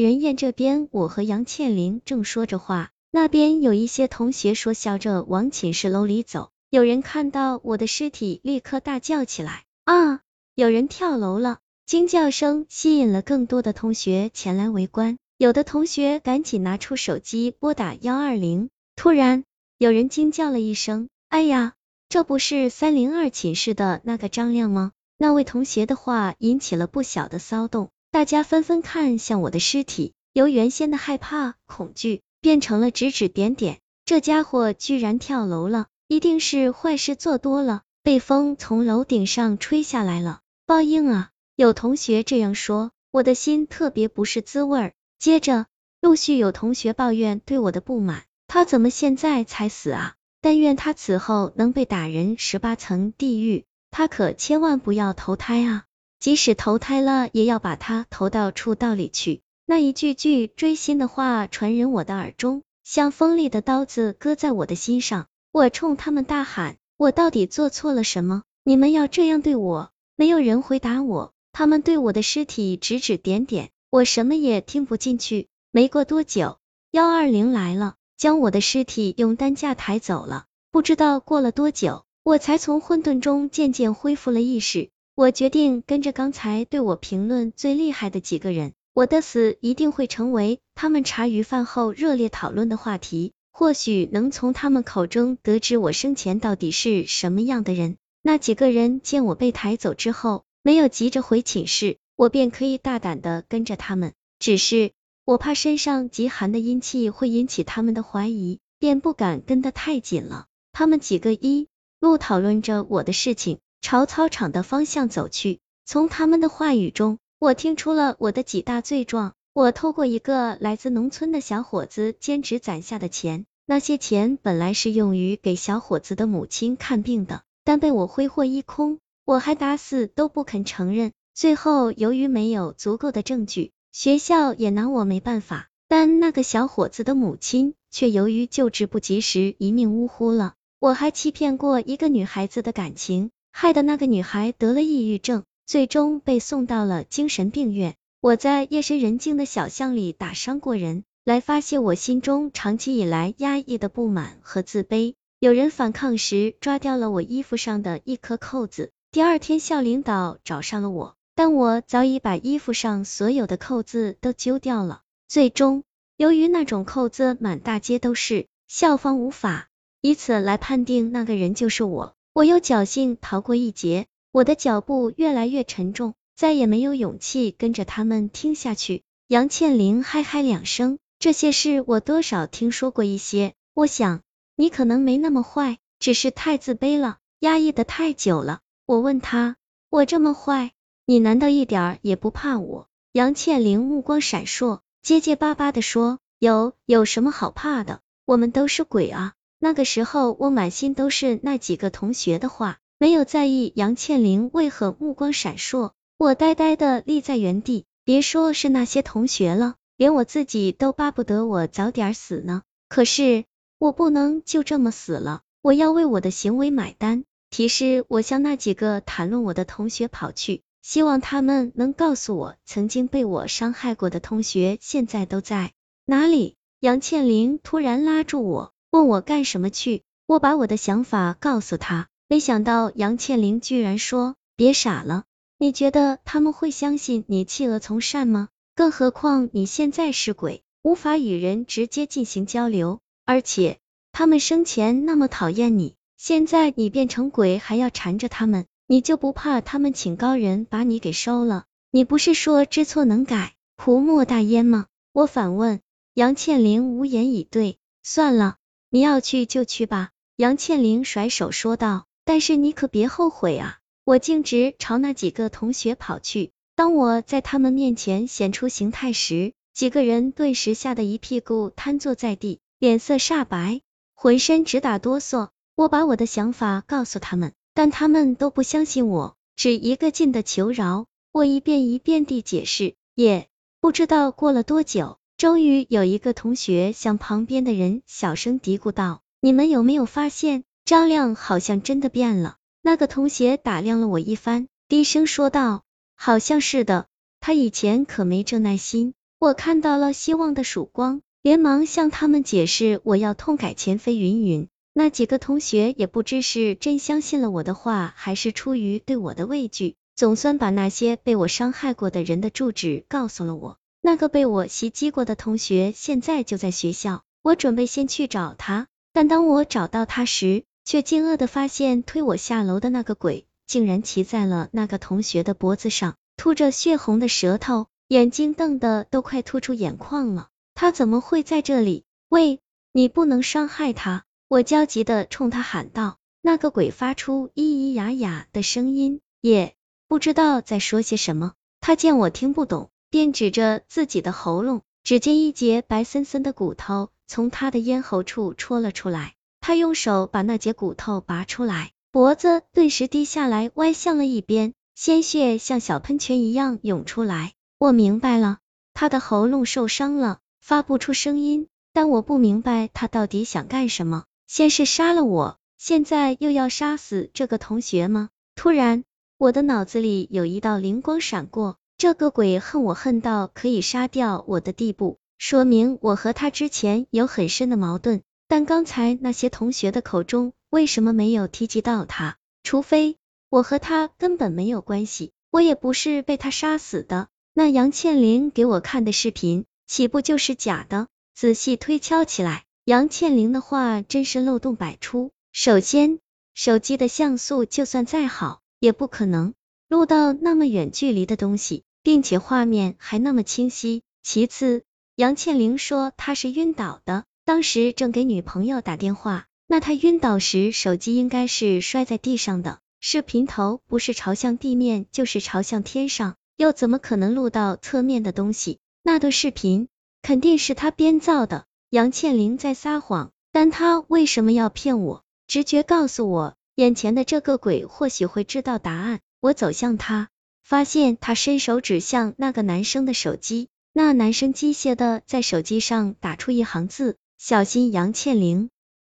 人院这边，我和杨倩玲正说着话，那边有一些同学说笑着往寝室楼里走。有人看到我的尸体，立刻大叫起来：“啊！有人跳楼了！”惊叫声吸引了更多的同学前来围观。有的同学赶紧拿出手机拨打幺二零。突然，有人惊叫了一声：“哎呀，这不是三零二寝室的那个张亮吗？”那位同学的话引起了不小的骚动，大家纷纷看向我的尸体，由原先的害怕、恐惧变成了指指点点。这家伙居然跳楼了！一定是坏事做多了，被风从楼顶上吹下来了，报应啊！有同学这样说，我的心特别不是滋味儿。接着，陆续有同学抱怨对我的不满，他怎么现在才死啊？但愿他此后能被打人十八层地狱，他可千万不要投胎啊！即使投胎了，也要把它投到畜道里去。那一句句锥心的话传入我的耳中，像锋利的刀子割在我的心上。我冲他们大喊：“我到底做错了什么？你们要这样对我？”没有人回答我，他们对我的尸体指指点点，我什么也听不进去。没过多久，幺二零来了，将我的尸体用担架抬走了。不知道过了多久，我才从混沌中渐渐恢复了意识。我决定跟着刚才对我评论最厉害的几个人，我的死一定会成为他们茶余饭后热烈讨论的话题。或许能从他们口中得知我生前到底是什么样的人。那几个人见我被抬走之后，没有急着回寝室，我便可以大胆的跟着他们。只是我怕身上极寒的阴气会引起他们的怀疑，便不敢跟得太紧了。他们几个一路讨论着我的事情，朝操场的方向走去。从他们的话语中，我听出了我的几大罪状。我偷过一个来自农村的小伙子兼职攒下的钱，那些钱本来是用于给小伙子的母亲看病的，但被我挥霍一空，我还打死都不肯承认。最后由于没有足够的证据，学校也拿我没办法。但那个小伙子的母亲却由于救治不及时，一命呜呼了。我还欺骗过一个女孩子的感情，害得那个女孩得了抑郁症，最终被送到了精神病院。我在夜深人静的小巷里打伤过人，来发泄我心中长期以来压抑的不满和自卑。有人反抗时抓掉了我衣服上的一颗扣子，第二天校领导找上了我，但我早已把衣服上所有的扣子都揪掉了。最终，由于那种扣子满大街都是，校方无法以此来判定那个人就是我。我又侥幸逃过一劫，我的脚步越来越沉重。再也没有勇气跟着他们听下去。杨倩玲嗨嗨两声，这些事我多少听说过一些。我想你可能没那么坏，只是太自卑了，压抑的太久了。我问他，我这么坏，你难道一点也不怕我？杨倩玲目光闪烁，结结巴巴的说，有有什么好怕的？我们都是鬼啊！那个时候我满心都是那几个同学的话，没有在意杨倩玲为何目光闪烁。我呆呆的立在原地，别说是那些同学了，连我自己都巴不得我早点死呢。可是我不能就这么死了，我要为我的行为买单。提示我向那几个谈论我的同学跑去，希望他们能告诉我，曾经被我伤害过的同学现在都在哪里。杨倩玲突然拉住我，问我干什么去。我把我的想法告诉他，没想到杨倩玲居然说：“别傻了。”你觉得他们会相信你弃恶从善吗？更何况你现在是鬼，无法与人直接进行交流，而且他们生前那么讨厌你，现在你变成鬼还要缠着他们，你就不怕他们请高人把你给收了？你不是说知错能改，胡莫大焉吗？我反问。杨倩玲无言以对。算了，你要去就去吧。杨倩玲甩手说道。但是你可别后悔啊。我径直朝那几个同学跑去，当我在他们面前显出形态时，几个人顿时吓得一屁股瘫坐在地，脸色煞白，浑身直打哆嗦。我把我的想法告诉他们，但他们都不相信我，只一个劲的求饶。我一遍一遍地解释，也不知道过了多久，终于有一个同学向旁边的人小声嘀咕道：“你们有没有发现，张亮好像真的变了？”那个同学打量了我一番，低声说道：“好像是的，他以前可没这耐心。”我看到了希望的曙光，连忙向他们解释我要痛改前非云云。那几个同学也不知是真相信了我的话，还是出于对我的畏惧，总算把那些被我伤害过的人的住址告诉了我。那个被我袭击过的同学现在就在学校，我准备先去找他。但当我找到他时，却惊愕的发现推我下楼的那个鬼，竟然骑在了那个同学的脖子上，吐着血红的舌头，眼睛瞪得都快突出眼眶了。他怎么会在这里？喂，你不能伤害他！我焦急的冲他喊道，那个鬼发出咿咿呀呀的声音，也不知道在说些什么。他见我听不懂，便指着自己的喉咙，只见一截白森森的骨头从他的咽喉处戳了出来。他用手把那截骨头拔出来，脖子顿时低下来，歪向了一边，鲜血像小喷泉一样涌出来。我明白了，他的喉咙受伤了，发不出声音。但我不明白他到底想干什么。先是杀了我，现在又要杀死这个同学吗？突然，我的脑子里有一道灵光闪过，这个鬼恨我恨到可以杀掉我的地步，说明我和他之前有很深的矛盾。但刚才那些同学的口中为什么没有提及到他？除非我和他根本没有关系，我也不是被他杀死的。那杨倩玲给我看的视频，岂不就是假的？仔细推敲起来。杨倩玲的话真是漏洞百出。首先，手机的像素就算再好，也不可能录到那么远距离的东西，并且画面还那么清晰。其次，杨倩玲说她是晕倒的，当时正给女朋友打电话，那她晕倒时手机应该是摔在地上的，视频头不是朝向地面就是朝向天上，又怎么可能录到侧面的东西？那段视频肯定是她编造的。杨倩玲在撒谎，但她为什么要骗我？直觉告诉我，眼前的这个鬼或许会知道答案。我走向他，发现他伸手指向那个男生的手机，那男生机械的在手机上打出一行字：小心杨倩玲。